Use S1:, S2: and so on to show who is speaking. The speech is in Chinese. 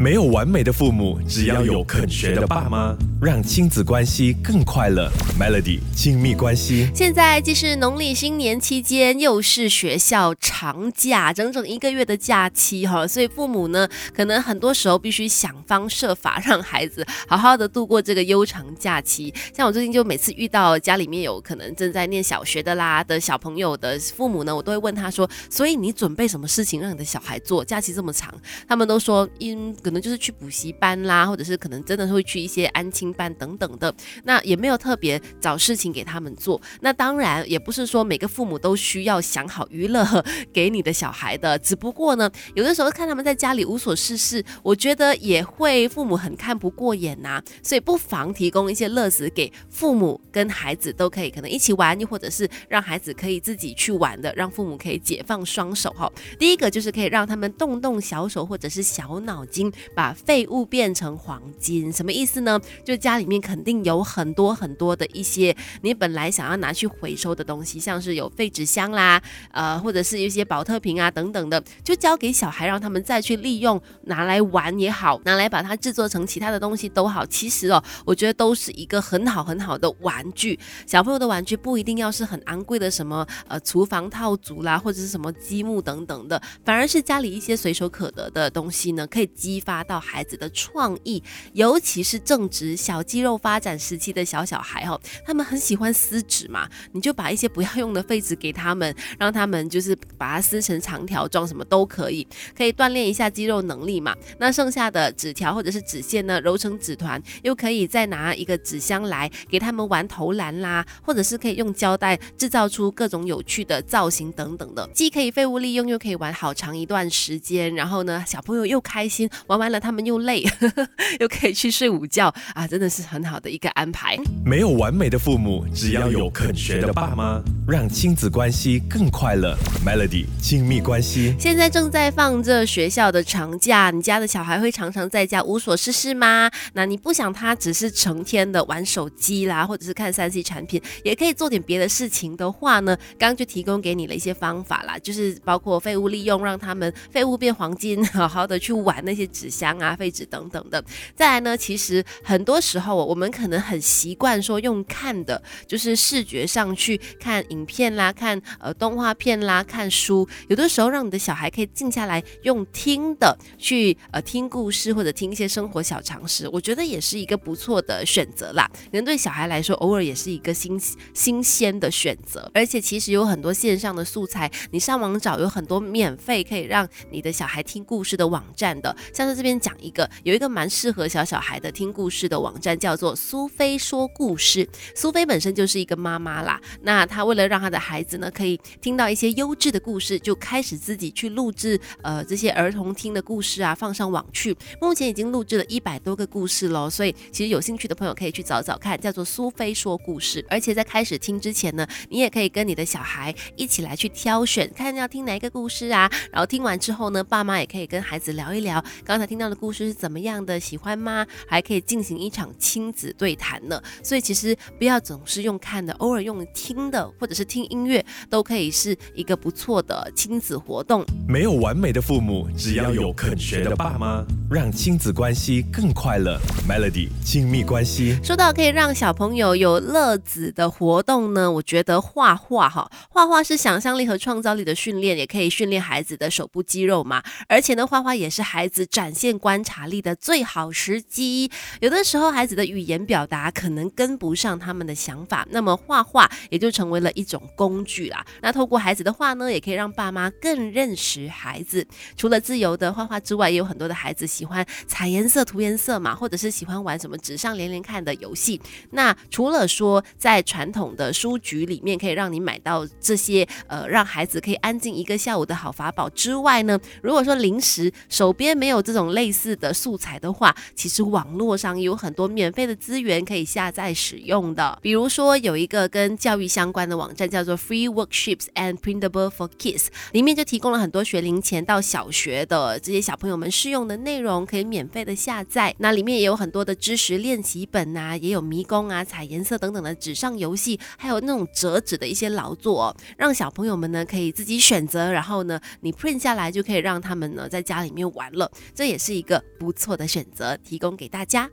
S1: 没有完美的父母，只要有肯学的爸妈，让亲子关系更快乐。Melody 亲密关系。
S2: 现在既是农历新年期间，又是学校长假，整整一个月的假期哈，所以父母呢，可能很多时候必须想方设法让孩子好好的度过这个悠长假期。像我最近就每次遇到家里面有可能正在念小学的啦的小朋友的父母呢，我都会问他说：“所以你准备什么事情让你的小孩做？假期这么长？”他们都说因。可能就是去补习班啦，或者是可能真的会去一些安亲班等等的，那也没有特别找事情给他们做。那当然也不是说每个父母都需要想好娱乐 给你的小孩的，只不过呢，有的时候看他们在家里无所事事，我觉得也会父母很看不过眼呐，所以不妨提供一些乐子给父母跟孩子都可以，可能一起玩，又或者是让孩子可以自己去玩的，让父母可以解放双手哈。第一个就是可以让他们动动小手或者是小脑筋。把废物变成黄金，什么意思呢？就家里面肯定有很多很多的一些你本来想要拿去回收的东西，像是有废纸箱啦，呃，或者是一些保特瓶啊等等的，就交给小孩，让他们再去利用，拿来玩也好，拿来把它制作成其他的东西都好。其实哦，我觉得都是一个很好很好的玩具。小朋友的玩具不一定要是很昂贵的，什么呃厨房套组啦，或者是什么积木等等的，反而是家里一些随手可得的东西呢，可以激发。到孩子的创意，尤其是正值小肌肉发展时期的小小孩哈，他们很喜欢撕纸嘛，你就把一些不要用的废纸给他们，让他们就是把它撕成长条状，什么都可以，可以锻炼一下肌肉能力嘛。那剩下的纸条或者是纸线呢，揉成纸团，又可以再拿一个纸箱来给他们玩投篮啦，或者是可以用胶带制造出各种有趣的造型等等的，既可以废物利用，又可以玩好长一段时间，然后呢，小朋友又开心玩。完了，他们又累，又可以去睡午觉啊！真的是很好的一个安排。
S1: 没有完美的父母，只要有肯学的爸妈，让亲子关系更快乐。Melody 亲密关系。
S2: 现在正在放着学校的长假，你家的小孩会常常在家无所事事吗？那你不想他只是成天的玩手机啦，或者是看三 C 产品，也可以做点别的事情的话呢？刚刚就提供给你了一些方法啦，就是包括废物利用，让他们废物变黄金，好好的去玩那些纸。箱啊、废纸等等的，再来呢，其实很多时候我们可能很习惯说用看的，就是视觉上去看影片啦、看呃动画片啦、看书，有的时候让你的小孩可以静下来用听的去呃听故事或者听一些生活小常识，我觉得也是一个不错的选择啦。可能对小孩来说，偶尔也是一个新新鲜的选择，而且其实有很多线上的素材，你上网找有很多免费可以让你的小孩听故事的网站的，像在。这边讲一个，有一个蛮适合小小孩的听故事的网站，叫做苏菲说故事。苏菲本身就是一个妈妈啦，那她为了让她的孩子呢可以听到一些优质的故事，就开始自己去录制呃这些儿童听的故事啊，放上网去。目前已经录制了一百多个故事喽，所以其实有兴趣的朋友可以去找找看，叫做苏菲说故事。而且在开始听之前呢，你也可以跟你的小孩一起来去挑选，看要听哪一个故事啊。然后听完之后呢，爸妈也可以跟孩子聊一聊刚才。听到的故事是怎么样的？喜欢吗？还可以进行一场亲子对谈呢。所以其实不要总是用看的，偶尔用听的，或者是听音乐，都可以是一个不错的亲子活动。
S1: 没有完美的父母，只要有肯学的爸妈，让亲子关系更快乐。Melody 亲密关系。
S2: 说到可以让小朋友有乐子的活动呢，我觉得画画哈，画画是想象力和创造力的训练，也可以训练孩子的手部肌肉嘛。而且呢，画画也是孩子展。展现观察力的最好时机，有的时候孩子的语言表达可能跟不上他们的想法，那么画画也就成为了一种工具啦。那透过孩子的画呢，也可以让爸妈更认识孩子。除了自由的画画之外，也有很多的孩子喜欢彩颜色、涂颜色嘛，或者是喜欢玩什么纸上连连看的游戏。那除了说在传统的书局里面可以让你买到这些呃让孩子可以安静一个下午的好法宝之外呢，如果说临时手边没有这种类似的素材的话，其实网络上有很多免费的资源可以下载使用的。比如说有一个跟教育相关的网站叫做 Free Worksheets and Printable for Kids，里面就提供了很多学龄前到小学的这些小朋友们适用的内容，可以免费的下载。那里面也有很多的知识练习本啊，也有迷宫啊、彩颜色等等的纸上游戏，还有那种折纸的一些劳作，让小朋友们呢可以自己选择，然后呢你 print 下来就可以让他们呢在家里面玩了。这也是一个不错的选择，提供给大家。